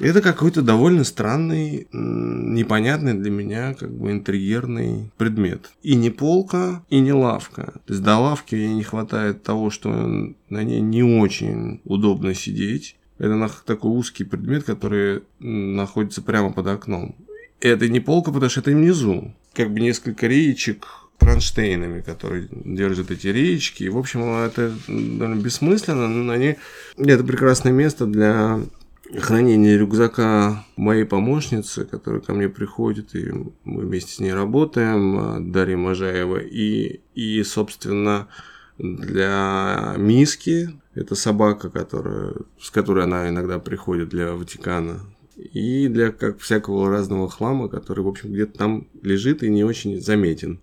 Это какой-то довольно странный, непонятный для меня как бы интерьерный предмет. И не полка, и не лавка. То есть до лавки ей не хватает того, что на ней не очень удобно сидеть. Это такой узкий предмет, который находится прямо под окном. Это не полка, потому что это внизу. Как бы несколько реечек кронштейнами, которые держат эти реечки. В общем, это довольно бессмысленно, но они... Это прекрасное место для хранения рюкзака моей помощницы, которая ко мне приходит, и мы вместе с ней работаем, Дарья Можаева, и, и собственно, для Миски, это собака, которая, с которой она иногда приходит для Ватикана, и для как всякого разного хлама, который, в общем, где-то там лежит и не очень заметен.